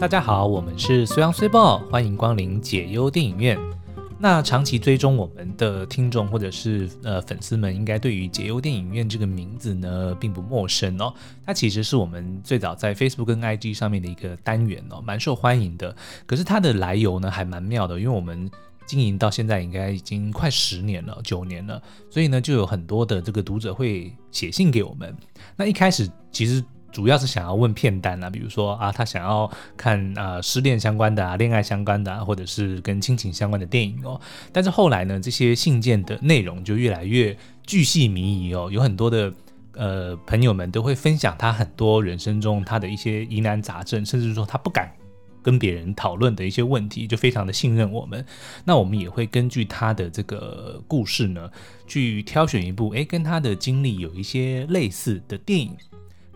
大家好，我们是虽阳虽报，欢迎光临解忧电影院。那长期追踪我们的听众或者是呃粉丝们，应该对于解忧电影院这个名字呢并不陌生哦。它其实是我们最早在 Facebook 跟 IG 上面的一个单元哦，蛮受欢迎的。可是它的来由呢还蛮妙的，因为我们经营到现在应该已经快十年了，九年了，所以呢就有很多的这个读者会写信给我们。那一开始其实。主要是想要问片单啊，比如说啊，他想要看啊、失恋相关的啊、恋爱相关的啊，或者是跟亲情相关的电影哦。但是后来呢，这些信件的内容就越来越巨细靡遗哦，有很多的呃朋友们都会分享他很多人生中他的一些疑难杂症，甚至说他不敢跟别人讨论的一些问题，就非常的信任我们。那我们也会根据他的这个故事呢，去挑选一部诶跟他的经历有一些类似的电影。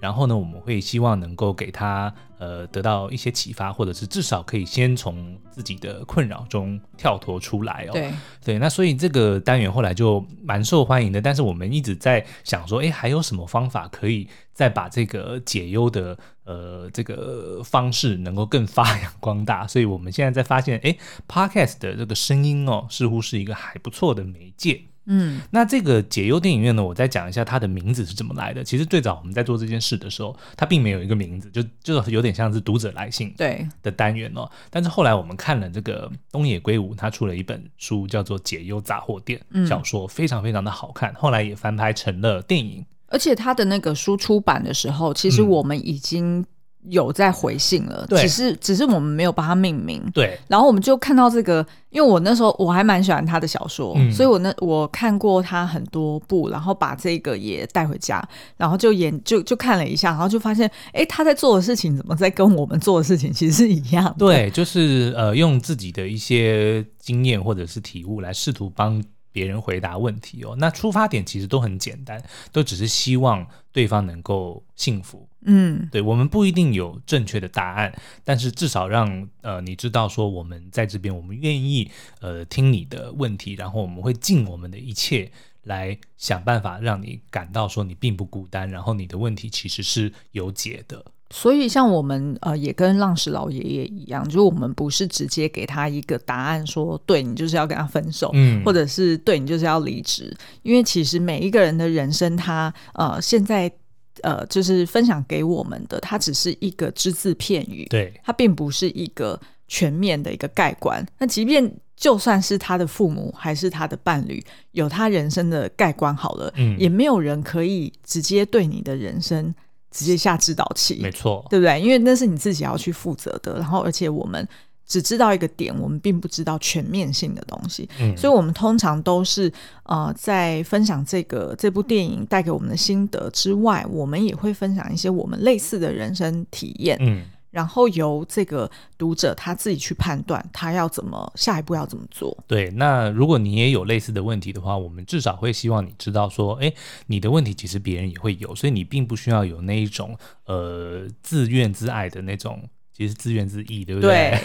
然后呢，我们会希望能够给他呃得到一些启发，或者是至少可以先从自己的困扰中跳脱出来哦。对对，那所以这个单元后来就蛮受欢迎的。但是我们一直在想说，哎，还有什么方法可以再把这个解忧的呃这个方式能够更发扬光大？所以我们现在在发现，哎，Podcast 的这个声音哦，似乎是一个还不错的媒介。嗯，那这个解忧电影院呢，我再讲一下它的名字是怎么来的。其实最早我们在做这件事的时候，它并没有一个名字，就就有点像是读者来信对的单元哦。但是后来我们看了这个东野圭吾，他出了一本书叫做《解忧杂货店》小说，非常非常的好看，后来也翻拍成了电影。而且他的那个书出版的时候，其实我们已经。有在回信了，只是只是我们没有把它命名。对，然后我们就看到这个，因为我那时候我还蛮喜欢他的小说，嗯、所以我那我看过他很多部，然后把这个也带回家，然后就研就就看了一下，然后就发现，哎，他在做的事情怎么在跟我们做的事情其实是一样的。对，就是呃，用自己的一些经验或者是体悟来试图帮。别人回答问题哦，那出发点其实都很简单，都只是希望对方能够幸福。嗯，对，我们不一定有正确的答案，但是至少让呃你知道说我们在这边，我们愿意呃听你的问题，然后我们会尽我们的一切来想办法让你感到说你并不孤单，然后你的问题其实是有解的。所以，像我们呃，也跟浪石老爷爷一样，就是我们不是直接给他一个答案说，说对你就是要跟他分手，嗯，或者是对你就是要离职，因为其实每一个人的人生他，他呃现在呃就是分享给我们的，他只是一个只字片语，对，他并不是一个全面的一个盖观。那即便就算是他的父母还是他的伴侣有他人生的盖观好了，嗯，也没有人可以直接对你的人生。直接下指导器，没错，对不对？因为那是你自己要去负责的。然后，而且我们只知道一个点，我们并不知道全面性的东西。嗯，所以我们通常都是呃，在分享这个这部电影带给我们的心得之外，我们也会分享一些我们类似的人生体验。嗯。然后由这个读者他自己去判断，他要怎么下一步要怎么做。对，那如果你也有类似的问题的话，我们至少会希望你知道说，哎，你的问题其实别人也会有，所以你并不需要有那一种呃自怨自艾的那种。其实自怨自艾，对不对？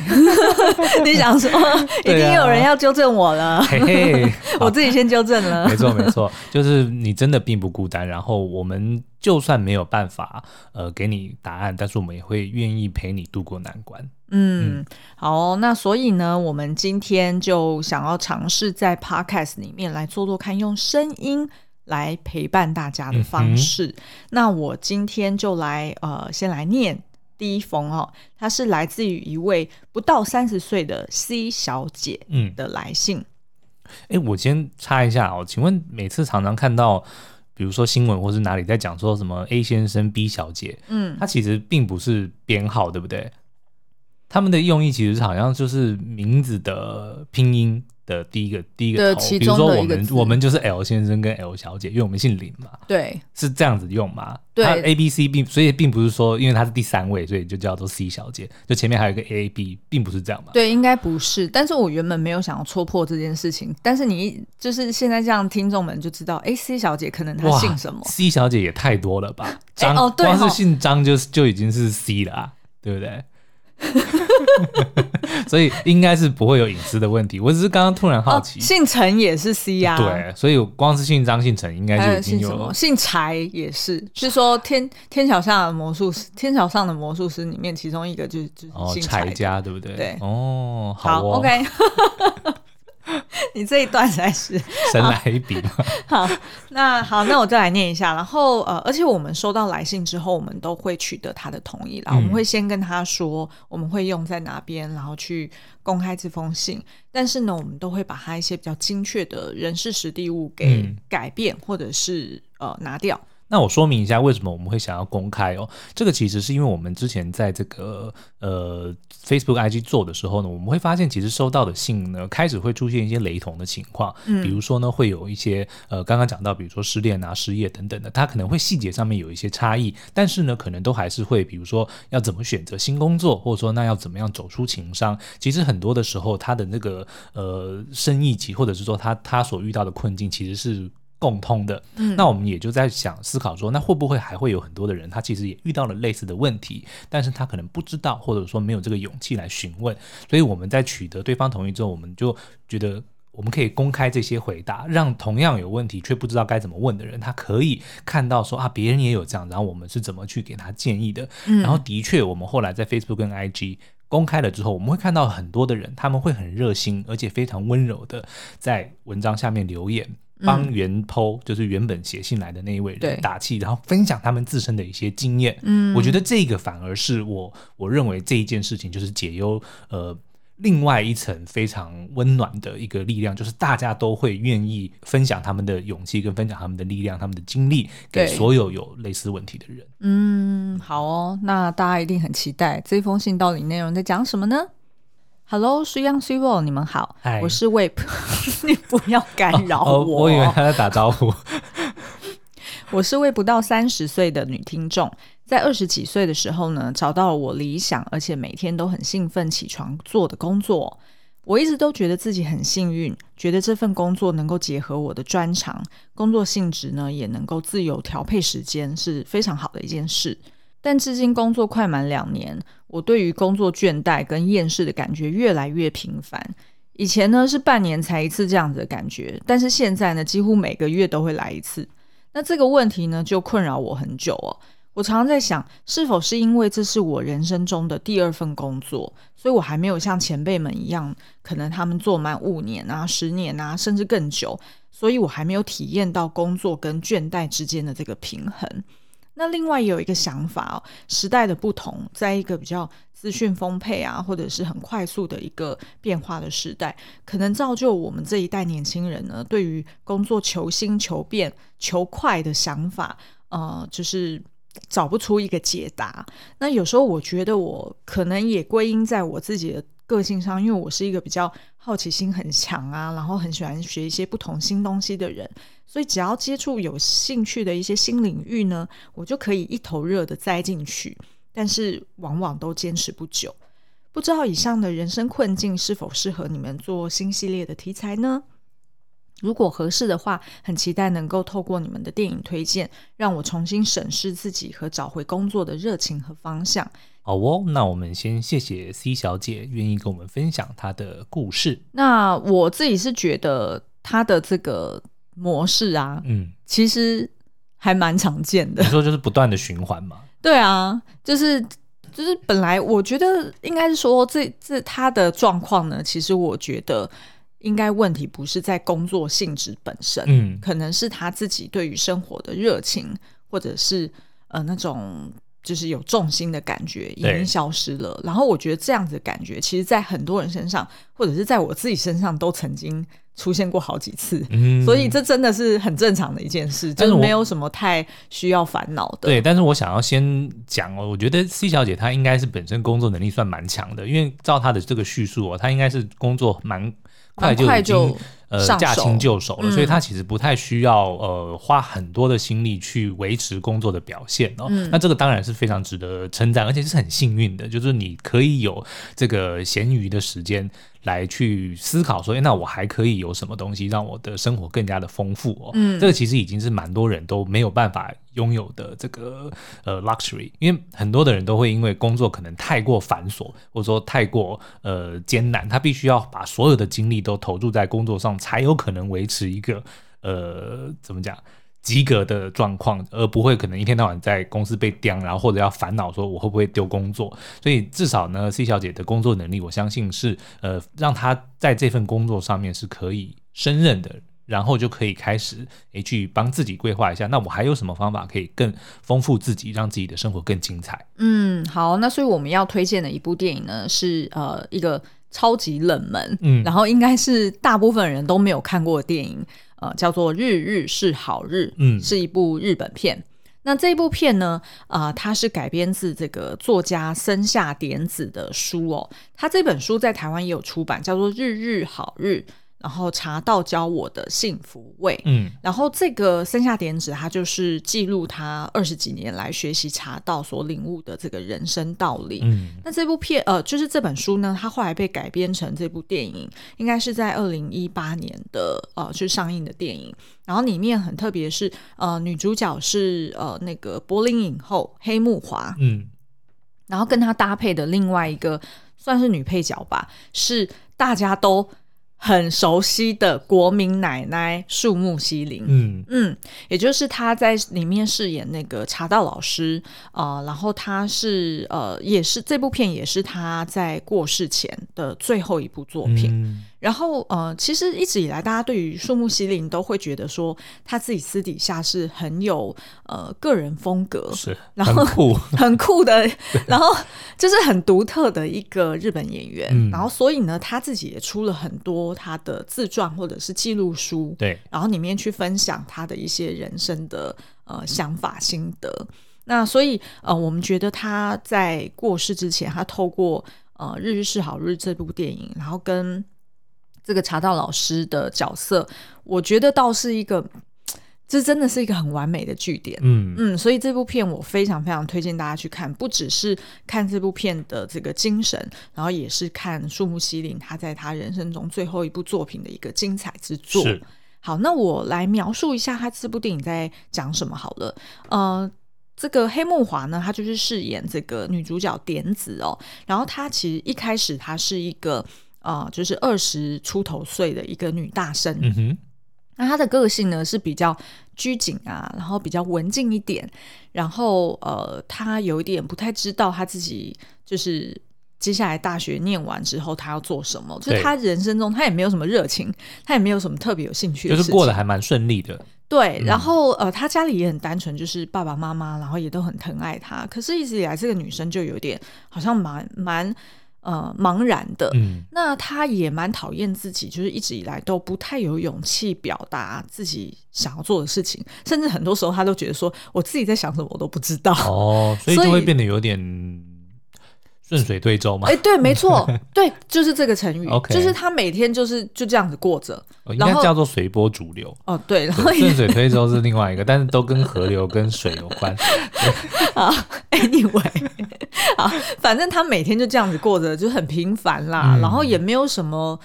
对，你想说，一定有人要纠正我了，嘿嘿，我自己先纠正了。没错，没错，就是你真的并不孤单。然后我们就算没有办法呃给你答案，但是我们也会愿意陪你度过难关。嗯，嗯好，那所以呢，我们今天就想要尝试在 Podcast 里面来做做看，用声音来陪伴大家的方式。嗯、那我今天就来呃，先来念。第一封哦，它是来自于一位不到三十岁的 C 小姐的来信。哎、嗯，我先插一下哦，请问每次常常看到，比如说新闻或是哪里在讲说什么 A 先生、B 小姐，嗯，他其实并不是编号，对不对？他们的用意其实好像就是名字的拼音。的第一个第一个头，比如说我们我们就是 L 先生跟 L 小姐，因为我们姓林嘛，对，是这样子用嘛？对，A B C 并所以并不是说，因为他是第三位，所以就叫做 C 小姐，就前面还有一个 A B，并不是这样嘛？对，应该不是。但是我原本没有想要戳破这件事情，但是你就是现在这样，听众们就知道，哎，C 小姐可能她姓什么？C 小姐也太多了吧？张哦，对哦，光是姓张就就已经是 C 了啊，对不对？所以应该是不会有隐私的问题。我只是刚刚突然好奇，哦、姓陈也是 C 啊，对，所以光是姓张、姓陈应该就已经有了。姓柴也是，是说天天桥上的魔术师，天桥上的魔术师里面其中一个就是就是姓柴家，对不对？对，哦，好，哦好，OK。你这一段才是 神来一笔好，那好，那我再来念一下。然后呃，而且我们收到来信之后，我们都会取得他的同意啦。嗯、我们会先跟他说我们会用在哪边，然后去公开这封信。但是呢，我们都会把他一些比较精确的人事实地物给改变，嗯、或者是呃拿掉。那我说明一下，为什么我们会想要公开哦？这个其实是因为我们之前在这个呃 Facebook IG 做的时候呢，我们会发现其实收到的信呢，开始会出现一些雷同的情况。嗯，比如说呢，会有一些呃刚刚讲到，比如说失恋啊、失业等等的，它可能会细节上面有一些差异，但是呢，可能都还是会，比如说要怎么选择新工作，或者说那要怎么样走出情商。其实很多的时候，他的那个呃生意级，或者是说他他所遇到的困境，其实是。共通的，嗯，那我们也就在想思考说，那会不会还会有很多的人，他其实也遇到了类似的问题，但是他可能不知道，或者说没有这个勇气来询问，所以我们在取得对方同意之后，我们就觉得我们可以公开这些回答，让同样有问题却不知道该怎么问的人，他可以看到说啊，别人也有这样，然后我们是怎么去给他建议的。嗯，然后的确，我们后来在 Facebook 跟 IG 公开了之后，我们会看到很多的人，他们会很热心，而且非常温柔的在文章下面留言。帮原嗯、就是原本写信来的那一位人打气，然后分享他们自身的一些经验。嗯，我觉得这个反而是我我认为这一件事情就是解忧呃另外一层非常温暖的一个力量，就是大家都会愿意分享他们的勇气跟分享他们的力量、他们的经历给所有有类似问题的人。嗯，好哦，那大家一定很期待这封信到底内容在讲什么呢？Hello，水漾水某，你们好.我是 Web，你不要干扰我。Oh, oh, 我以为他在打招呼。我是位不到三十岁的女听众，在二十几岁的时候呢，找到了我理想而且每天都很兴奋起床做的工作。我一直都觉得自己很幸运，觉得这份工作能够结合我的专长，工作性质呢也能够自由调配时间，是非常好的一件事。但至今工作快满两年，我对于工作倦怠跟厌世的感觉越来越频繁。以前呢是半年才一次这样子的感觉，但是现在呢几乎每个月都会来一次。那这个问题呢就困扰我很久哦。我常常在想，是否是因为这是我人生中的第二份工作，所以我还没有像前辈们一样，可能他们做满五年啊、十年啊，甚至更久，所以我还没有体验到工作跟倦怠之间的这个平衡。那另外有一个想法哦，时代的不同，在一个比较资讯丰沛啊，或者是很快速的一个变化的时代，可能造就我们这一代年轻人呢，对于工作求新、求变、求快的想法，呃，就是找不出一个解答。那有时候我觉得，我可能也归因在我自己的个性上，因为我是一个比较好奇心很强啊，然后很喜欢学一些不同新东西的人。所以，只要接触有兴趣的一些新领域呢，我就可以一头热的栽进去。但是，往往都坚持不久。不知道以上的人生困境是否适合你们做新系列的题材呢？如果合适的话，很期待能够透过你们的电影推荐，让我重新审视自己和找回工作的热情和方向。好哦，那我们先谢谢 C 小姐愿意跟我们分享她的故事。那我自己是觉得她的这个。模式啊，嗯，其实还蛮常见的。你说就是不断的循环嘛？对啊，就是就是本来我觉得应该是说这这他的状况呢，其实我觉得应该问题不是在工作性质本身，嗯，可能是他自己对于生活的热情，或者是呃那种就是有重心的感觉已经消失了。然后我觉得这样子的感觉，其实在很多人身上，或者是在我自己身上都曾经。出现过好几次，嗯、所以这真的是很正常的一件事，就是没有什么太需要烦恼的。对，但是我想要先讲哦，我觉得 C 小姐她应该是本身工作能力算蛮强的，因为照她的这个叙述哦，她应该是工作蛮快就已经呃驾轻就熟了，嗯、所以她其实不太需要呃花很多的心力去维持工作的表现哦。嗯、那这个当然是非常值得称赞，而且是很幸运的，就是你可以有这个闲余的时间。来去思考说，哎，那我还可以有什么东西让我的生活更加的丰富哦？嗯，这个其实已经是蛮多人都没有办法拥有的这个呃 luxury，因为很多的人都会因为工作可能太过繁琐，或者说太过呃艰难，他必须要把所有的精力都投注在工作上，才有可能维持一个呃怎么讲？及格的状况，而不会可能一天到晚在公司被刁，然后或者要烦恼说我会不会丢工作。所以至少呢，C 小姐的工作能力，我相信是呃让她在这份工作上面是可以胜任的，然后就可以开始诶去帮自己规划一下，那我还有什么方法可以更丰富自己，让自己的生活更精彩？嗯，好，那所以我们要推荐的一部电影呢，是呃一个超级冷门，嗯，然后应该是大部分人都没有看过的电影。呃，叫做《日日是好日》，嗯，是一部日本片。那这部片呢，啊、呃，它是改编自这个作家森下典子的书哦。他这本书在台湾也有出版，叫做《日日好日》。然后茶道教我的幸福味，嗯，然后这个森下典子，它就是记录他二十几年来学习茶道所领悟的这个人生道理。嗯，那这部片，呃，就是这本书呢，它后来被改编成这部电影，应该是在二零一八年的，呃，去上映的电影。然后里面很特别是，呃，女主角是呃那个柏林影后黑木华，嗯，然后跟她搭配的另外一个算是女配角吧，是大家都。很熟悉的国民奶奶树木希林，嗯。嗯，也就是他在里面饰演那个茶道老师啊、呃，然后他是呃，也是这部片也是他在过世前的最后一部作品。嗯然后，呃，其实一直以来，大家对于树木希林都会觉得说，他自己私底下是很有呃个人风格，是，然后很酷，很酷的，然后就是很独特的一个日本演员。嗯、然后，所以呢，他自己也出了很多他的自传或者是记录书，对，然后里面去分享他的一些人生的呃想法心得。那所以，呃，我们觉得他在过世之前，他透过呃《日日是好日》这部电影，然后跟这个茶道老师的角色，我觉得倒是一个，这真的是一个很完美的据点。嗯嗯，所以这部片我非常非常推荐大家去看，不只是看这部片的这个精神，然后也是看树木希林他在他人生中最后一部作品的一个精彩之作。好，那我来描述一下他这部电影在讲什么好了。呃，这个黑木华呢，她就是饰演这个女主角点子哦，然后她其实一开始她是一个。啊、呃，就是二十出头岁的一个女大生。嗯哼，那她的个性呢是比较拘谨啊，然后比较文静一点，然后呃，她有一点不太知道她自己就是接下来大学念完之后她要做什么。就是她人生中她也没有什么热情，她也没有什么特别有兴趣就是过得还蛮顺利的。对，然后呃，她家里也很单纯，就是爸爸妈妈，然后也都很疼爱她。可是一直以来，这个女生就有点好像蛮蛮。呃，茫然的，嗯，那他也蛮讨厌自己，就是一直以来都不太有勇气表达自己想要做的事情，甚至很多时候他都觉得说，我自己在想什么我都不知道，哦，所以就会变得有点。顺水推舟嘛？哎，对，没错，对，就是这个成语，Okay. 就是他每天就是就这样子过着，哦、应该叫做随波逐流。哦，对，然后顺水推舟是另外一个，但是都跟河流跟水有关。啊，Anyway，啊，反正他每天就这样子过着，就很平凡啦，嗯、然后也没有什么。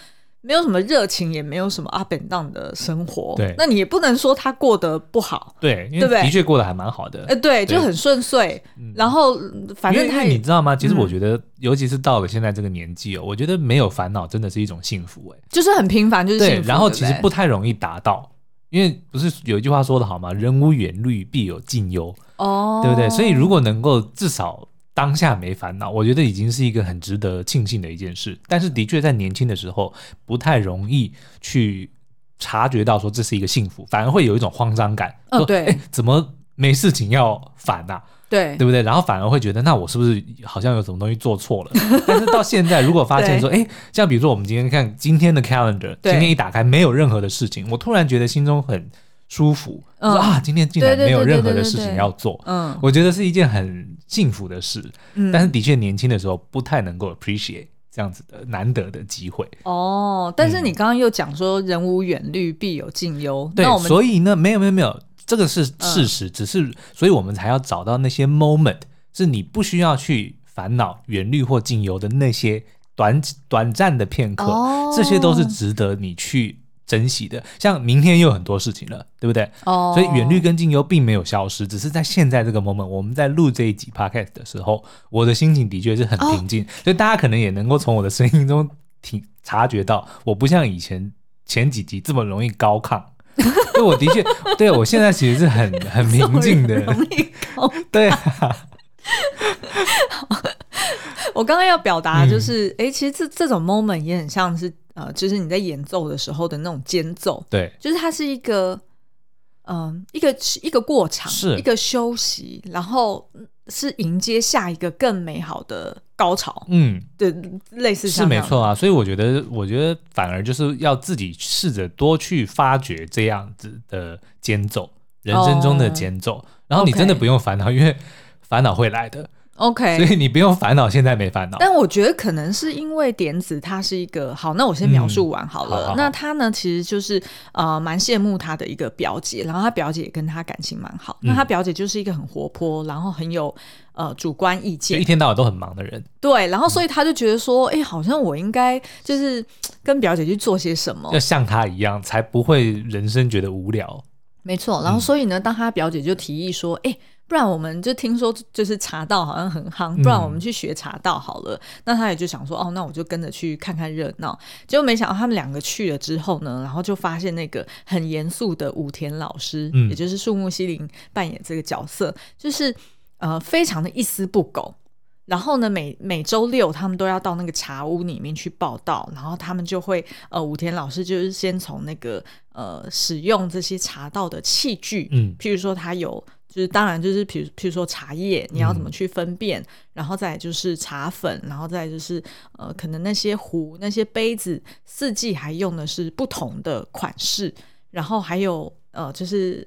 没有什么热情，也没有什么 up and down 的生活。对，那你也不能说他过得不好。对，因为的确过得还蛮好的。哎，对，就很顺遂。然后，反正他，你知道吗？其实我觉得，尤其是到了现在这个年纪哦，我觉得没有烦恼真的是一种幸福。哎，就是很平凡，就是幸福。然后其实不太容易达到，因为不是有一句话说的好吗？人无远虑，必有近忧。哦，对不对？所以如果能够至少。当下没烦恼，我觉得已经是一个很值得庆幸的一件事。但是的确在年轻的时候不太容易去察觉到说这是一个幸福，反而会有一种慌张感。哦，对，怎么没事情要烦呐？对，对不对？然后反而会觉得，那我是不是好像有什么东西做错了？但是到现在，如果发现说，哎，像比如说我们今天看今天的 calendar，今天一打开没有任何的事情，我突然觉得心中很。舒服，说啊，今天竟然没有任何的事情要做，嗯，我觉得是一件很幸福的事，嗯，但是的确年轻的时候不太能够 appreciate，这样子的难得的机会。哦，但是你刚刚又讲说“人无远虑，必有近忧”，对，那我们所以呢，没有没有没有，这个是事实，嗯、只是所以我们才要找到那些 moment，是你不需要去烦恼远虑或近忧的那些短短暂的片刻，哦、这些都是值得你去。珍惜的，像明天又有很多事情了，对不对？哦，所以远虑跟近忧并没有消失，只是在现在这个 moment，我们在录这一集 podcast 的时候，我的心情的确是很平静，哦、所以大家可能也能够从我的声音中听察觉到，我不像以前前几集这么容易高亢，所以我的确，对我现在其实是很 很平静的，容易高，对啊。我刚刚要表达就是，哎、嗯，其实这这种 moment 也很像是。呃，就是你在演奏的时候的那种间奏，对，就是它是一个，嗯、呃，一个一个过场，是一个休息，然后是迎接下一个更美好的高潮，嗯，对，类似是没错啊，所以我觉得，我觉得反而就是要自己试着多去发掘这样子的间奏，人生中的间奏，哦、然后你真的不用烦恼.因为烦恼会来的。OK，所以你不用烦恼，现在没烦恼。但我觉得可能是因为点子他是一个好，那我先描述完好了。嗯、好好好，那他呢，其实就是呃蛮羡慕他的一个表姐，然后他表姐也跟他感情蛮好。嗯、那他表姐就是一个很活泼，然后很有呃主观意见，一天到晚都很忙的人。对，然后所以他就觉得说，哎、嗯欸，好像我应该就是跟表姐去做些什么，要像他一样，才不会人生觉得无聊。没错，然后所以呢，当他表姐就提议说，哎、欸。不然我们就听说就是茶道好像很夯，不然我们去学茶道好了。嗯、那他也就想说，哦，那我就跟着去看看热闹。结果没想到他们两个去了之后呢，然后就发现那个很严肃的武田老师，嗯、也就是树木希林扮演这个角色，就是呃非常的一丝不苟。然后呢，每每周六他们都要到那个茶屋里面去报道，然后他们就会呃武田老师就是先从那个呃使用这些茶道的器具，嗯，譬如说他有。就是当然就是，比如譬如说茶叶，你要怎么去分辨？嗯、然后再就是茶粉，然后再就是呃，可能那些壶、那些杯子，四季还用的是不同的款式。然后还有呃，就是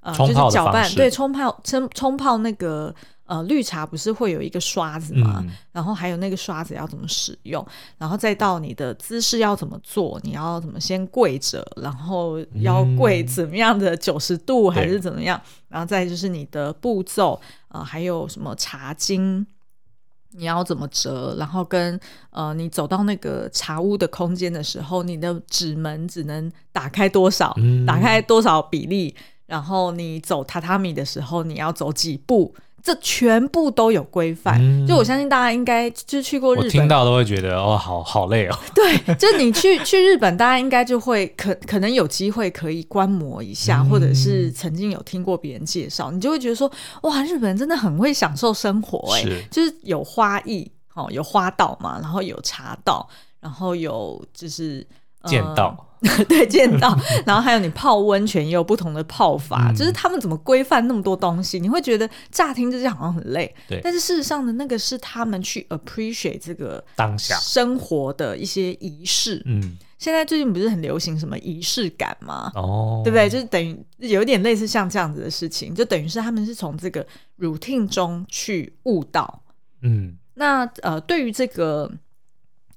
呃，就是搅拌，对，冲泡冲冲泡那个。呃，绿茶不是会有一个刷子吗？嗯、然后还有那个刷子要怎么使用，然后再到你的姿势要怎么做，你要怎么先跪着，然后要跪怎么样的九十度还是怎么样？嗯、然后再就是你的步骤，呃，还有什么茶巾，你要怎么折？然后跟呃，你走到那个茶屋的空间的时候，你的纸门只能打开多少？嗯、打开多少比例？然后你走榻榻米的时候，你要走几步？这全部都有规范，嗯、就我相信大家应该就去过日本，我听到都会觉得哦，好好累哦。对，就你去去日本，大家应该就会可可能有机会可以观摩一下，嗯、或者是曾经有听过别人介绍，你就会觉得说，哇，日本人真的很会享受生活哎，是。就是有花艺哦，有花道嘛，然后有茶道，然后有就是剑道。呃 对，见到，然后还有你泡温泉也有不同的泡法，嗯、就是他们怎么规范那么多东西？你会觉得乍听之下好像很累，对。但是事实上呢，那个是他们去 appreciate 这个当下生活的一些仪式。嗯，现在最近不是很流行什么仪式感吗？哦，对不对？就是等于有点类似像这样子的事情，就等于是他们是从这个 routine 中去悟到。嗯，那呃，对于这个。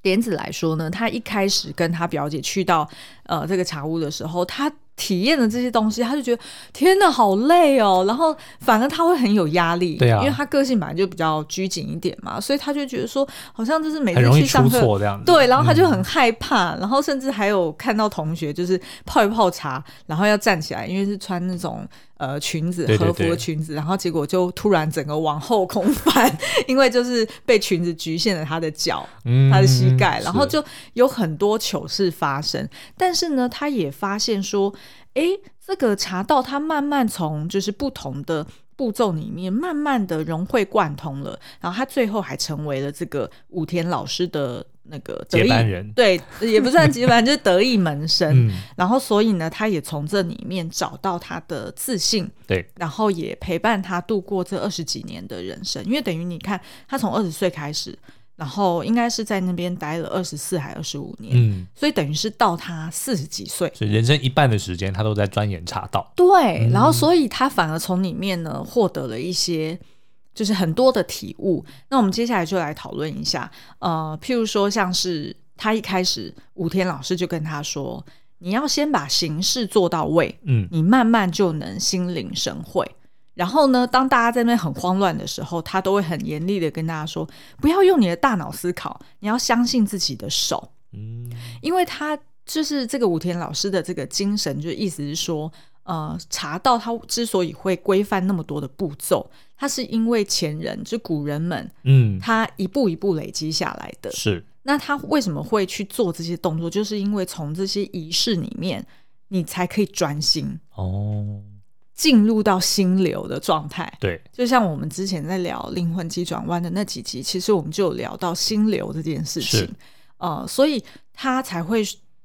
点子来说呢，她一开始跟她表姐去到呃这个茶屋的时候，她体验的这些东西，她就觉得天哪，好累哦。然后反而她会很有压力，对啊，因为她个性本来就比较拘谨一点嘛，所以她就觉得说，好像就是每次去上课，对，然后她就很害怕，嗯、然后甚至还有看到同学就是泡一泡茶，然后要站起来，因为是穿那种。呃，裙子和服的裙子，然后结果就突然整个往后空翻，因为就是被裙子局限了他的脚，嗯、他的膝盖，然后就有很多糗事发生。是但是呢，他也发现说，哎，这个茶道他慢慢从就是不同的步骤里面，慢慢的融会贯通了，然后他最后还成为了这个武田老师的。那个得意接班人，对，也不算接班，就是得意门生。嗯、然后，所以呢，他也从这里面找到他的自信，对，然后也陪伴他度过这二十几年的人生。因为等于你看，他从二十岁开始，然后应该是在那边待了二十四还二十五年，嗯，所以等于是到他四十几岁，所以人生一半的时间他都在钻研茶道。对，然后所以他反而从里面呢获得了一些。就是很多的体悟。那我们接下来就来讨论一下，呃，譬如说像是他一开始武田老师就跟他说，你要先把形式做到位，嗯，你慢慢就能心领神会。然后呢，当大家在那边很慌乱的时候，他都会很严厉的跟大家说，不要用你的大脑思考，你要相信自己的手，嗯，因为他就是这个武田老师的这个精神，就意思是说。呃，茶道它之所以会规范那么多的步骤，它是因为前人就古人们，嗯，他一步一步累积下来的。是，那他为什么会去做这些动作？就是因为从这些仪式里面，你才可以专心哦，进入到心流的状态。对，就像我们之前在聊灵魂急转弯的那几集，其实我们就有聊到心流这件事情。呃，所以他才会。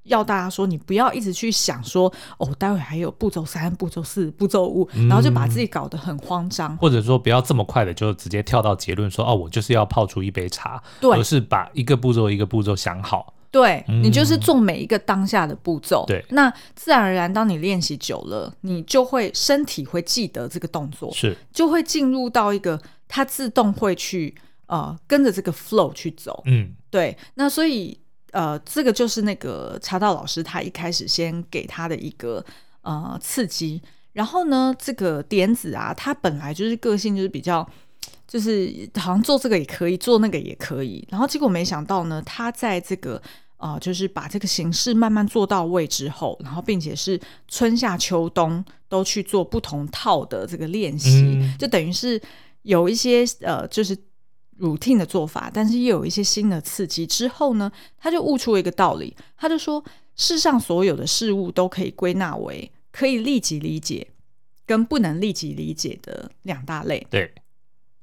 要大家说，你不要一直去想说，哦，待会还有步骤三、步骤四、步骤五，然后就把自己搞得很慌张，或者说不要这么快的就直接跳到结论说，哦，我就是要泡出一杯茶，对，而是把一个步骤一个步骤想好。对，你就是做每一个当下的步骤。对，那自然而然，当你练习久了，你就会身体会记得这个动作，是就会进入到一个它自动会去呃跟着这个 flow 去走。嗯，对，那所以。呃，这个就是那个茶道老师他一开始先给他的一个呃刺激，然后呢，这个点子啊，他本来就是个性就是比较，就是好像做这个也可以，做那个也可以，然后结果没想到呢，他在这个呃，就是把这个形式慢慢做到位之后，然后并且是春夏秋冬都去做不同套的这个练习，嗯、就等于是有一些呃，就是。Routine 的做法，但是又有一些新的刺激之后呢，他就悟出了一个道理，他就说，世上所有的事物都可以归纳为可以立即理解跟不能立即理解的两大类。对，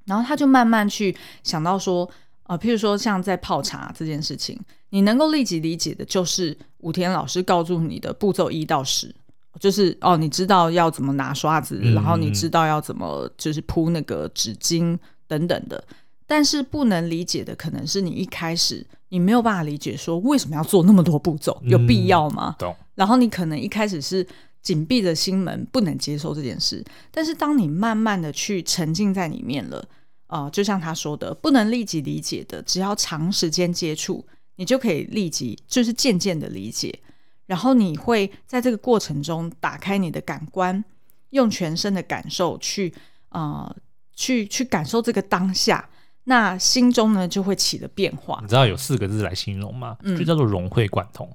然后他就慢慢去想到说，呃，譬如说像在泡茶这件事情，你能够立即理解的就是武田老师告诉你的步骤一到十，就是哦，你知道要怎么拿刷子，嗯、然后你知道要怎么就是铺那个纸巾等等的。但是不能理解的可能是你一开始你没有办法理解说为什么要做那么多步骤，有必要吗？嗯，懂。然后你可能一开始是紧闭着心门不能接受这件事，但是当你慢慢的去沉浸在里面了，呃，就像他说的，不能立即理解的，只要长时间接触，你就可以立即就是渐渐的理解，然后你会在这个过程中打开你的感官，用全身的感受去呃去去感受这个当下。那心中呢就会起了变化。你知道有四个字来形容吗？嗯，就叫做融会贯通。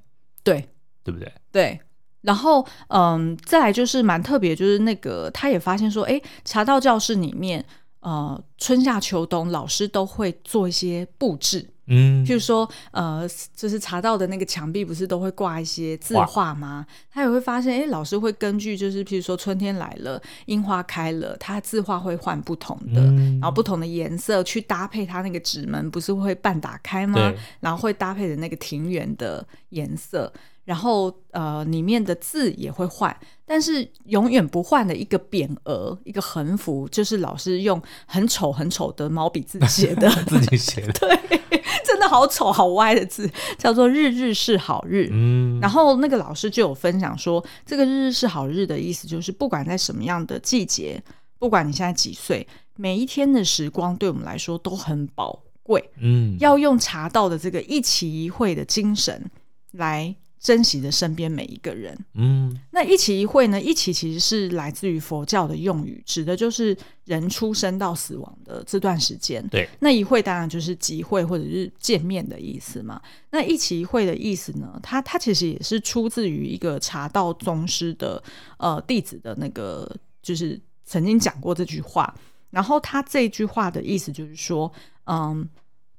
对，对不对？对。然后，嗯，再来就是蛮特别，就是那个他也发现说，哎，茶道教室里面，呃，春夏秋冬老师都会做一些布置。嗯，譬如说，呃，就是查到的那个墙壁不是都会挂一些字画吗？他也会发现，哎，老师会根据就是譬如说春天来了，樱花开了，他字画会换不同的，嗯、然后不同的颜色去搭配他那个纸门，不是会半打开吗？然后会搭配的那个庭园的颜色。然后呃，里面的字也会换，但是永远不换的一个匾额，一个横幅，就是老师用很丑很丑的毛笔字写的，自己写的，对，真的好丑好歪的字，叫做“日日是好日”。嗯，然后那个老师就有分享说，这个“日日是好日”的意思就是，不管在什么样的季节，不管你现在几岁，每一天的时光对我们来说都很宝贵。嗯，要用茶道的这个一期一会的精神来。珍惜着身边每一个人。嗯，那一期一会呢？一起其实是来自于佛教的用语，指的就是人出生到死亡的这段时间。对，那一会当然就是集会或者是见面的意思嘛。那一期一会的意思呢？它它其实也是出自于一个茶道宗师的呃弟子的那个，就是曾经讲过这句话。然后他这句话的意思就是说，嗯，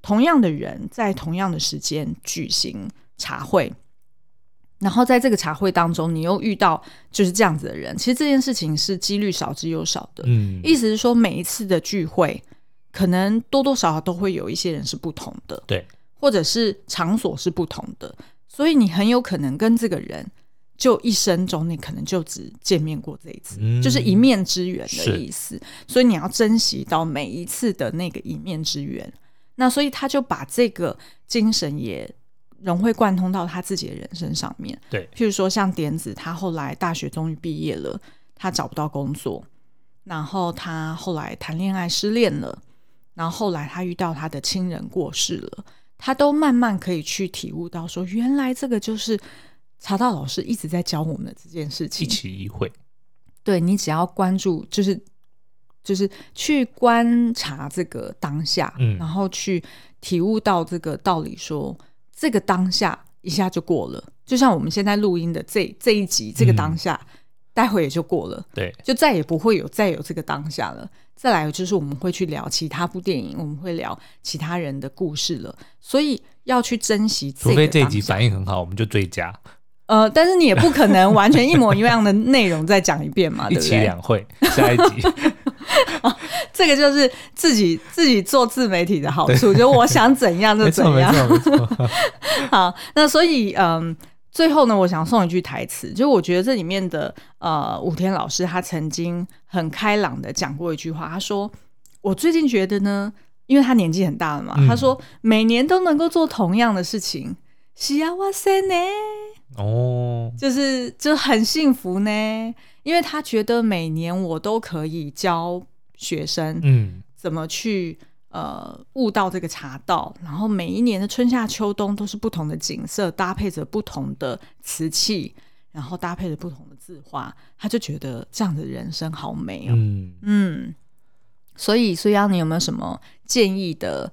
同样的人在同样的时间举行茶会。然后在这个茶会当中，你又遇到就是这样子的人，其实这件事情是几率少之又少的。嗯，意思是说每一次的聚会，可能多多少少都会有一些人是不同的，对，或者是场所是不同的，所以你很有可能跟这个人就一生中你可能就只见面过这一次，嗯，就是一面之缘的意思。所以你要珍惜到每一次的那个一面之缘。那所以他就把这个精神也。融会贯通到他自己的人生上面。对，譬如说像点子，他后来大学终于毕业了，他找不到工作，然后他后来谈恋爱失恋了，然后后来他遇到他的亲人过世了，他都慢慢可以去体悟到说，原来这个就是茶道老师一直在教我们的这件事情。一期一会，对，你只要关注，就是就是去观察这个当下，嗯，然后去体悟到这个道理说，说这个当下一下就过了，就像我们现在录音的这这一集，这个当下。嗯待会也就过了，对，就再也不会有再有这个当下了。再来就是我们会去聊其他部电影，我们会聊其他人的故事了。所以要去珍惜这个。除非这一集反应很好，我们就追加。呃，但是你也不可能完全一模一样的内容再讲一遍嘛，对不对？一期两会，下一集。这个就是自己自己做自媒体的好处，就我想怎样就 怎样。好，那所以嗯。最后呢，我想送一句台词，就我觉得这里面的呃，武天老师他曾经很开朗的讲过一句话，他说：“我最近觉得呢，因为他年纪很大了嘛，嗯、他说每年都能够做同样的事情，幸せ呢，哦，就是就很幸福呢，因为他觉得每年我都可以教学生，嗯，怎么去。”呃，悟到这个茶道，然后每一年的春夏秋冬都是不同的景色，搭配着不同的瓷器，然后搭配着不同的字画，他就觉得这样的人生好美哦。嗯嗯，所以，所以你有没有什么建议的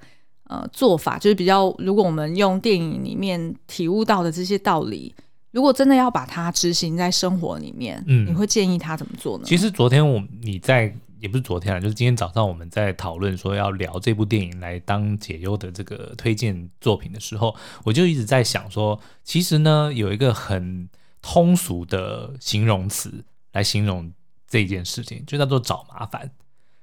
呃做法？就是比较，如果我们用电影里面体悟到的这些道理，如果真的要把它执行在生活里面，嗯，你会建议他怎么做呢？其实昨天我你在。也不是昨天啊，就是今天早上我们在讨论说要聊这部电影来当解忧的这个推荐作品的时候，我就一直在想说，其实呢有一个很通俗的形容词来形容这件事情，就叫做找麻烦。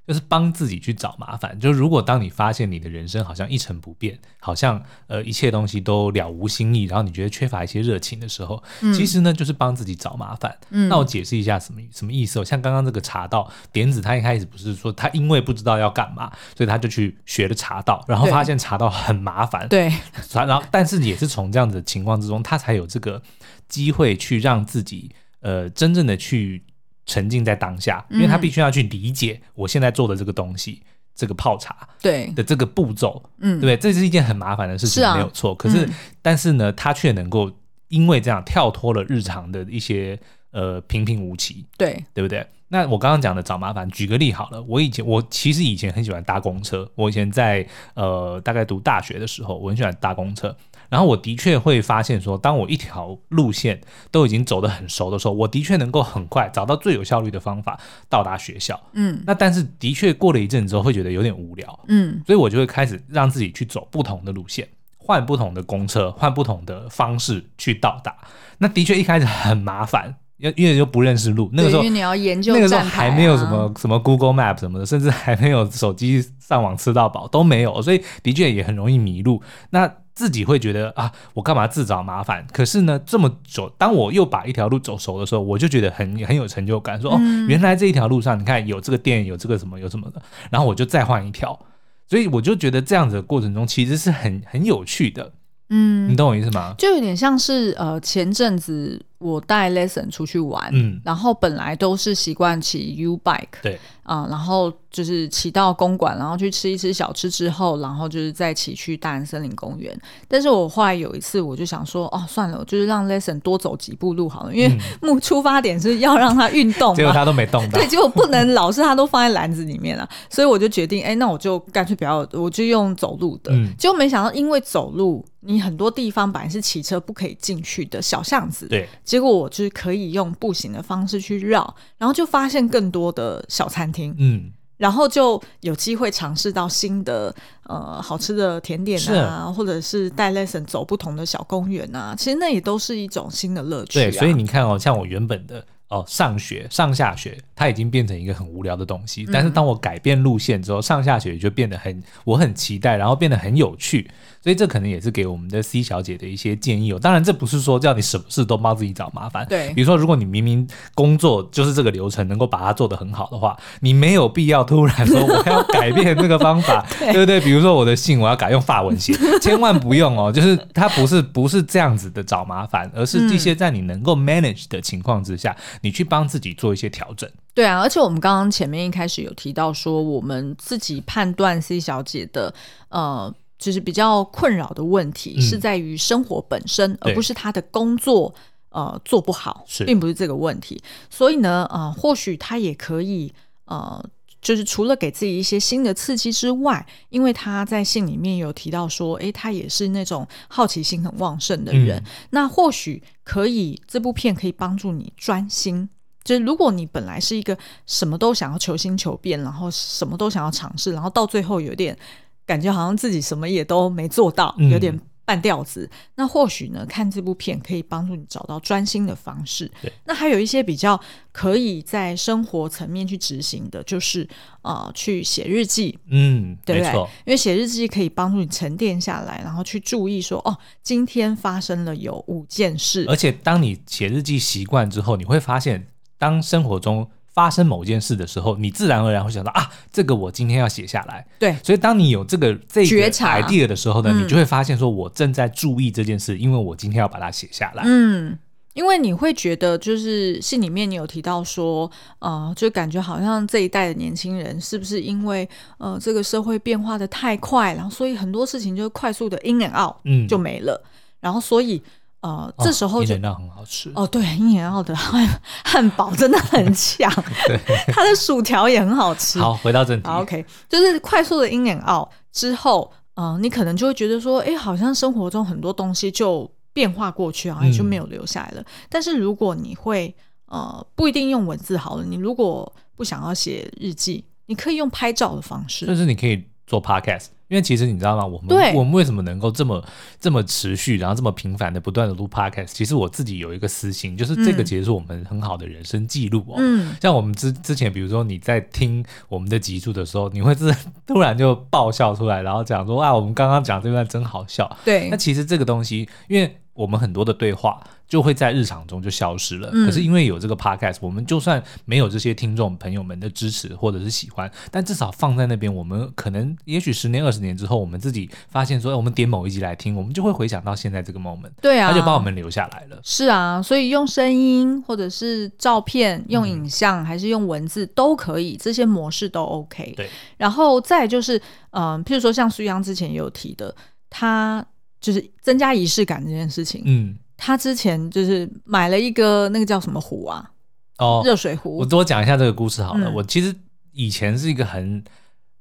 就是帮自己去找麻烦。就是如果当你发现你的人生好像一成不变，好像呃一切东西都了无新意，然后你觉得缺乏一些热情的时候，嗯、其实呢就是帮自己找麻烦。嗯、那我解释一下什么什么意思？像刚刚这个茶道点子，他一开始不是说他因为不知道要干嘛，所以他就去学了茶道，然后发现茶道很麻烦。对，然后但是也是从这样子的情况之中，他才有这个机会去让自己呃真正的去。沉浸在当下，因为他必须要去理解我现在做的这个东西，嗯、这个泡茶对的这个步骤，嗯，对不对？这是一件很麻烦的事情，啊、没有错。可是，嗯、但是呢，他却能够因为这样跳脱了日常的一些呃平平无奇，对，对不对？那我刚刚讲的找麻烦，举个例好了，我以前我其实以前很喜欢搭公车，我以前在呃大概读大学的时候，我很喜欢搭公车。然后我的确会发现说，当我一条路线都已经走得很熟的时候，我的确能够很快找到最有效率的方法到达学校。嗯，那但是的确过了一阵之后会觉得有点无聊。嗯，所以我就会开始让自己去走不同的路线，换不同的公车，换不同的方式去到达。那的确一开始很麻烦，因因为又不认识路，那个时候你要研究、啊，那个时候还没有什么什么 Google Map 什么的，甚至还没有手机上网吃到饱都没有，所以的确也很容易迷路。那自己会觉得啊，我干嘛自找麻烦？可是呢，这么久，当我又把一条路走熟的时候，我就觉得很很有成就感，说哦，原来这一条路上，你看有这个店，有这个什么，有什么的，然后我就再换一条，所以我就觉得这样子的过程中其实是很很有趣的，嗯，你懂我意思吗？就有点像是呃，前阵子。我带 Lesson 出去玩，嗯，然后本来都是习惯骑 U bike，对，啊、呃，然后就是骑到公馆，然后去吃一吃小吃之后，然后就是再骑去大安森林公园。但是我后来有一次，我就想说，哦，算了，我就是让 Lesson 多走几步路好了，因为目出发点是要让他运动，结果他都没动到，对，结果不能老是他都放在篮子里面了，所以我就决定，哎，那我就干脆不要，我就用走路的。嗯，结果没想到，因为走路，你很多地方本来是骑车不可以进去的小巷子，对。结果我就是可以用步行的方式去绕，然后就发现更多的小餐厅，嗯，然后就有机会尝试到新的呃好吃的甜点啊，或者是带 Lesson 走不同的小公园啊，其实那也都是一种新的乐趣啊。对，所以你看哦，像我原本的哦上学上下学，它已经变成一个很无聊的东西，但是当我改变路线之后，上下学就变得很我很期待，然后变得很有趣。所以这可能也是给我们的 C 小姐的一些建议哦。当然，这不是说叫你什么事都帮自己找麻烦。对，比如说，如果你明明工作就是这个流程，能够把它做得很好的话，你没有必要突然说我要改变这个方法，对，对不对？比如说我的信我要改用法文写，千万不用哦。就是它不是不是这样子的找麻烦，而是这些在你能够 manage 的情况之下，你去帮自己做一些调整。对啊，而且我们刚刚前面一开始有提到说，我们自己判断 C 小姐的呃，就是比较困扰的问题是在于生活本身，嗯、而不是他的工作呃做不好，并不是这个问题。所以呢，呃，或许他也可以呃。就是除了给自己一些新的刺激之外，因为他在信里面有提到说，诶，他也是那种好奇心很旺盛的人。嗯、那或许可以，这部片可以帮助你专心。就是如果你本来是一个什么都想要求新求变，然后什么都想要尝试，然后到最后有点感觉好像自己什么也都没做到，有点。半吊子，那或许呢，看这部片可以帮助你找到专心的方式。那还有一些比较可以在生活层面去执行的，就是呃，去写日记。嗯，对不对？因为写日记可以帮助你沉淀下来，然后去注意说，哦，今天发生了有五件事。而且，当你写日记习惯之后，你会发现，当生活中发生某件事的时候，你自然而然会想到啊，这个我今天要写下来。对，所以当你有这个这个觉察 idea 的时候呢，嗯、你就会发现说，我正在注意这件事，因为我今天要把它写下来。嗯，因为你会觉得，就是信里面你有提到说，呃，就感觉好像这一代的年轻人是不是因为呃这个社会变化的太快，然后所以很多事情就快速的 in and out，嗯，就没了，嗯、然后所以。呃，这时候就 and Out 很好吃哦。对，In and Out 的 汉汉堡真的很强，对，它的薯条也很好吃。好，回到正题。OK，就是快速的 In and Out 之后，呃，你可能就会觉得说，哎，好像生活中很多东西就变化过去好像就没有留下来了。嗯、但是如果你会，呃，不一定用文字好了，你如果不想要写日记，你可以用拍照的方式，就是你可以做 Podcast。因为其实你知道吗？我们我们为什么能够这么这么持续，然后这么频繁的不断的录 podcast？其实我自己有一个私心，就是这个其实是我们很好的人生记录哦。嗯，像我们之之前，比如说你在听我们的集数的时候，你会自 突然就爆笑出来，然后讲说啊，我们刚刚讲这段真好笑。对，那其实这个东西，因为。我们很多的对话就会在日常中就消失了。嗯、可是因为有这个 podcast，我们就算没有这些听众朋友们的支持或者是喜欢，但至少放在那边，我们可能也许十年、二十年之后，我们自己发现说，我们点某一集来听，我们就会回想到现在这个 moment。对啊，他就把我们留下来了。是啊，所以用声音或者是照片、用影像、嗯、还是用文字都可以，这些模式都 OK。对，然后再就是，嗯、呃，譬如说像苏央之前也有提的，他。就是增加仪式感这件事情，嗯，他之前就是买了一个那个叫什么壶啊？哦，热水壶。我多讲一下这个故事好了。嗯、我其实以前是一个很，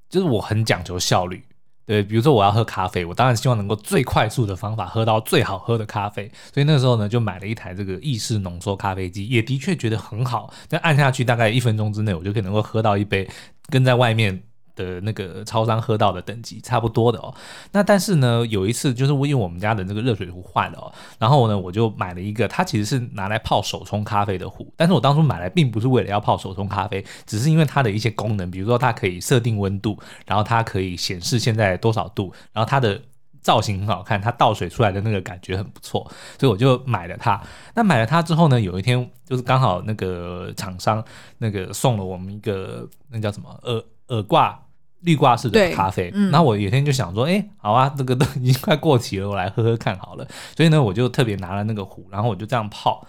就是我很讲究效率，对，比如说我要喝咖啡，我当然希望能够最快速的方法喝到最好喝的咖啡，所以那个时候呢，就买了一台这个意式浓缩咖啡机，也的确觉得很好，但按下去大概一分钟之内，我就可能够喝到一杯跟在外面。的那个超商喝到的等级差不多的哦，那但是呢，有一次就是我因为我们家的那个热水壶坏了哦，然后呢，我就买了一个，它其实是拿来泡手冲咖啡的壶，但是我当初买来并不是为了要泡手冲咖啡，只是因为它的一些功能，比如说它可以设定温度，然后它可以显示现在多少度，然后它的造型很好看，它倒水出来的那个感觉很不错，所以我就买了它。那买了它之后呢，有一天就是刚好那个厂商那个送了我们一个那叫什么耳耳挂。滤挂式的咖啡，然后、嗯、我有一天就想说，哎、欸，好啊，这个都已经快过期了，我来喝喝看好了。所以呢，我就特别拿了那个壶，然后我就这样泡。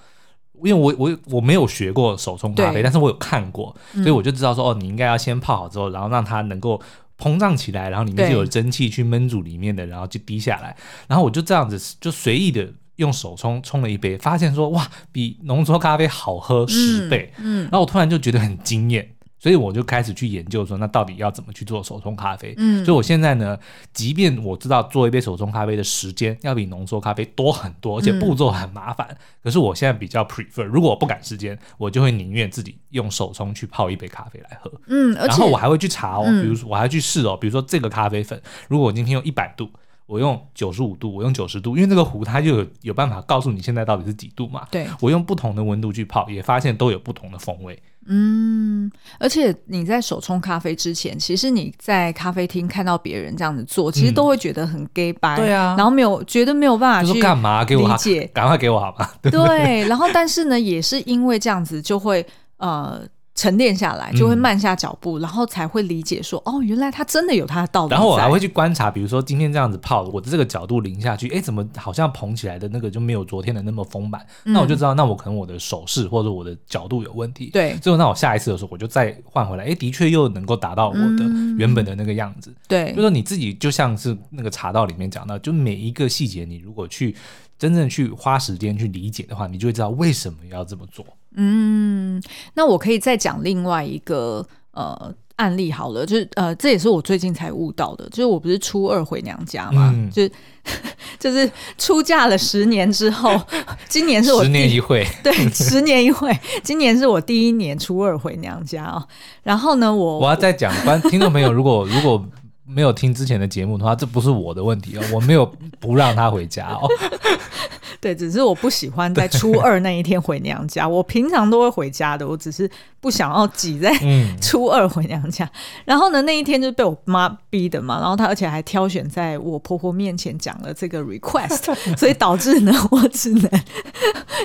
因为我我我没有学过手冲咖啡，但是我有看过，所以我就知道说，哦，你应该要先泡好之后，然后让它能够膨胀起来，然后里面就有蒸汽去焖煮里面的，然后就滴下来。然后我就这样子就随意的用手冲冲了一杯，发现说，哇，比浓缩咖啡好喝十倍。嗯，嗯然后我突然就觉得很惊艳。所以我就开始去研究说，那到底要怎么去做手冲咖啡？嗯，所以我现在呢，即便我知道做一杯手冲咖啡的时间要比浓缩咖啡多很多，而且步骤很麻烦，嗯、可是我现在比较 prefer，如果我不赶时间，我就会宁愿自己用手冲去泡一杯咖啡来喝。嗯，然后我还会去查哦，嗯、比如说我还会去试哦，比如说这个咖啡粉，如果我今天用一百度，我用九十五度，我用九十度，因为这个壶它就有有办法告诉你现在到底是几度嘛。对，我用不同的温度去泡，也发现都有不同的风味。嗯，而且你在手冲咖啡之前，其实你在咖啡厅看到别人这样子做，其实都会觉得很 gay 掰，对啊，然后没有觉得没有办法去干嘛给我理解，赶快给我好吧？对，对，然后但是呢，也是因为这样子，就会呃，沉淀下来，就会慢下脚步，嗯、然后才会理解说，哦，原来他真的有他的道理。然后我还会去观察，比如说今天这样子泡，我的这个角度淋下去，哎，怎么好像捧起来的那个就没有昨天的那么丰满？嗯、那我就知道，那我可能我的手势或者我的角度有问题。对，最后那我下一次的时候，我就再换回来，哎，的确又能够达到我的原本的那个样子。嗯、对，就说你自己就像是那个茶道里面讲到，就每一个细节，你如果去真正去花时间去理解的话，你就会知道为什么要这么做。嗯，那我可以再讲另外一个呃案例好了，就是呃这也是我最近才悟到的，就是我不是初二回娘家嘛，嗯、就 就是出嫁了十年之后，今年是我十年一会，对，十年一会，今年是我第一年初二回娘家哦。然后呢，我我要再讲，观听众朋友，如果如果没有听之前的节目的话，这不是我的问题哦，我没有不让他回家哦。对，只是我不喜欢在初二那一天回娘家。我平常都会回家的，我只是不想要挤在初二回娘家。嗯、然后呢，那一天就被我妈逼的嘛。然后她而且还挑选在我婆婆面前讲了这个 request，所以导致呢，我只能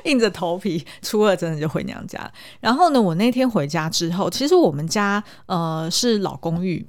硬着头皮初二真的就回娘家。然后呢，我那天回家之后，其实我们家呃是老公寓，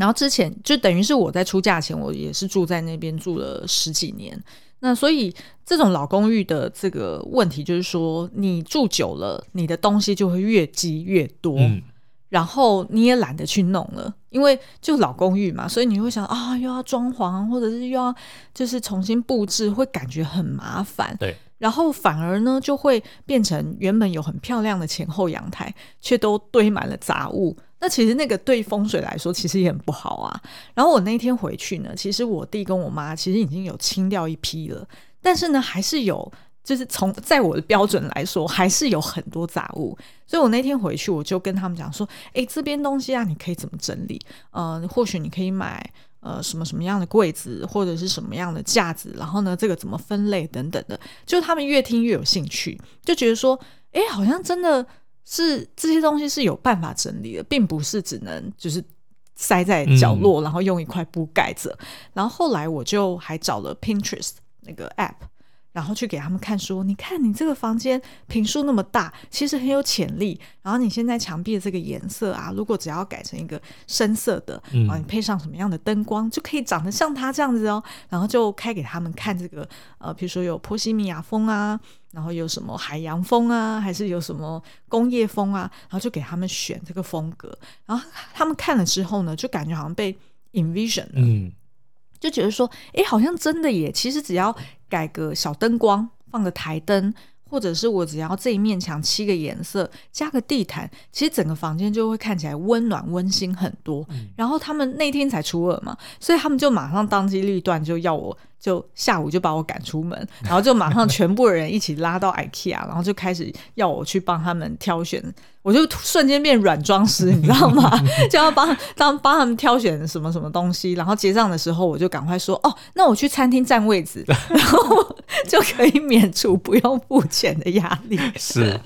然后之前就等于是我在出嫁前，我也是住在那边住了十几年。那所以这种老公寓的这个问题就是说，你住久了，你的东西就会越积越多，嗯、然后你也懒得去弄了，因为就老公寓嘛，所以你会想啊，又要装潢，或者是又要就是重新布置，会感觉很麻烦。对，然后反而呢，就会变成原本有很漂亮的前后阳台，却都堆满了杂物。那其实那个对风水来说，其实也很不好啊。然后我那天回去呢，其实我弟跟我妈其实已经有清掉一批了，但是呢，还是有，就是从在我的标准来说，还是有很多杂物。所以我那天回去，我就跟他们讲说：“哎，这边东西啊，你可以怎么整理？嗯、或许你可以买呃什么什么样的柜子，或者是什么样的架子，然后呢，这个怎么分类等等的。”就他们越听越有兴趣，就觉得说：“哎，好像真的。”是这些东西是有办法整理的，并不是只能就是塞在角落，然后用一块布盖着。嗯、然后后来我就还找了 Pinterest 那个 app。然后去给他们看，说：“你看，你这个房间平数那么大，其实很有潜力。然后你现在墙壁的这个颜色啊，如果只要改成一个深色的，然后你配上什么样的灯光，就可以长得像它这样子哦。然后就开给他们看这个，呃，比如说有波西米亚风啊，然后有什么海洋风啊，还是有什么工业风啊，然后就给他们选这个风格。然后他们看了之后呢，就感觉好像被 envision 了。嗯。”就觉得说，哎，好像真的耶！其实只要改个小灯光，放个台灯，或者是我只要这一面墙漆个颜色，加个地毯，其实整个房间就会看起来温暖温馨很多。嗯、然后他们那天才初二嘛，所以他们就马上当机立断，就要我。就下午就把我赶出门，然后就马上全部人一起拉到 IKEA，然后就开始要我去帮他们挑选，我就瞬间变软装师，你知道吗？就要帮当帮他们挑选什么什么东西，然后结账的时候我就赶快说哦，那我去餐厅占位置，然后就可以免除不用付钱的压力。是，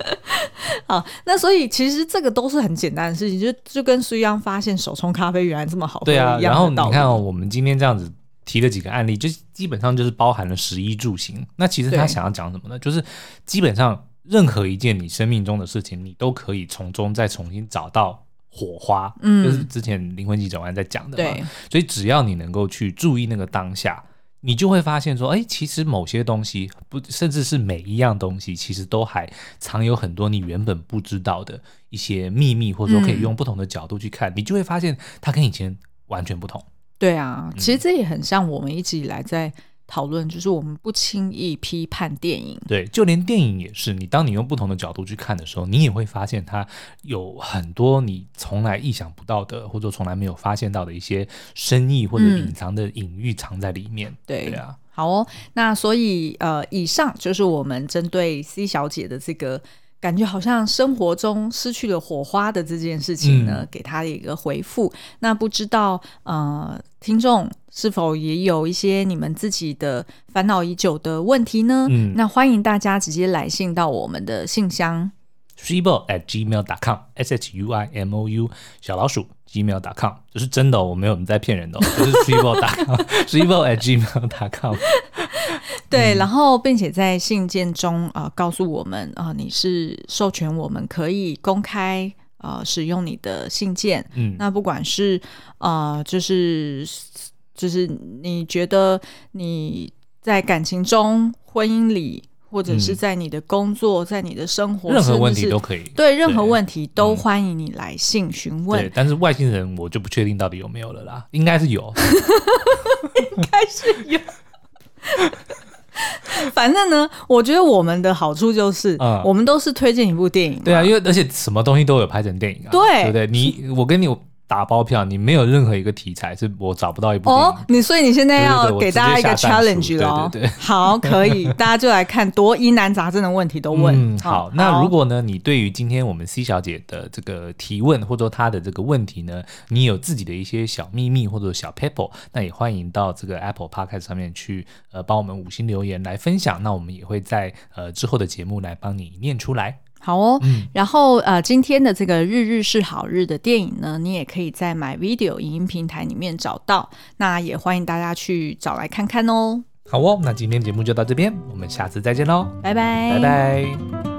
好，那所以其实这个都是很简单的事情，就就跟苏央发现手冲咖啡原来这么好喝一样。对啊，然后你看哦，我们今天这样子。提了几个案例，就基本上就是包含了食衣住行。那其实他想要讲什么呢？就是基本上任何一件你生命中的事情，你都可以从中再重新找到火花。嗯，就是之前灵魂急转弯在讲的嘛。对，所以只要你能够去注意那个当下，你就会发现说，哎，其实某些东西不，甚至是每一样东西，其实都还藏有很多你原本不知道的一些秘密，或者说可以用不同的角度去看，嗯、你就会发现它跟以前完全不同。对啊，其实这也很像我们一直以来在讨论，就是我们不轻易批判电影。对，就连电影也是，你当你用不同的角度去看的时候，你也会发现它有很多你从来意想不到的，或者从来没有发现到的一些深意或者隐藏的隐喻藏在里面。嗯、对，对啊，好哦，那所以呃，以上就是我们针对 C 小姐的这个。感觉好像生活中失去了火花的这件事情呢，嗯、给他的一个回复。那不知道呃，听众是否也有一些你们自己的烦恼已久的问题呢？嗯，那欢迎大家直接来信到我们的信箱，shuimou at gmail dot com，s h u i m o u 小老鼠 gmail dot com，这是真的、哦，我没有在骗人的、哦，就是 shuimou dot com，shuimou at gmail dot com。对，然后并且在信件中啊、呃，告诉我们啊、呃，你是授权我们可以公开呃使用你的信件。嗯，那不管是呃，就是就是你觉得你在感情中、婚姻里。或者是在你的工作，嗯、在你的生活，任何问题都可以。对，任何问题都欢迎你来信询问。对，但是外星人我就不确定到底有没有了啦，应该是有，应该是有。反正呢，我觉得我们的好处就是，嗯、我们都是推荐一部电影。对啊，因为而且什么东西都有拍成电影啊，对，对不对？你我跟你。打包票，你没有任何一个题材是我找不到一部电影。哦，你所以你现在要给大家一个 challenge 了。对对对，好，可以，大家就来看多疑难杂症的问题都问。嗯，好，那如果呢，你对于今天我们 C 小姐的这个提问，或者说她的这个问题呢，你有自己的一些小秘密或者小 paper，那也欢迎到这个 Apple Podcast 上面去，呃，帮我们五星留言来分享，那我们也会在呃之后的节目来帮你念出来。好哦，嗯、然后呃，今天的这个日日是好日的电影呢，你也可以在 MyVideo 影音平台里面找到，那也欢迎大家去找来看看哦。好哦，那今天节目就到这边，我们下次再见喽，拜拜，拜拜。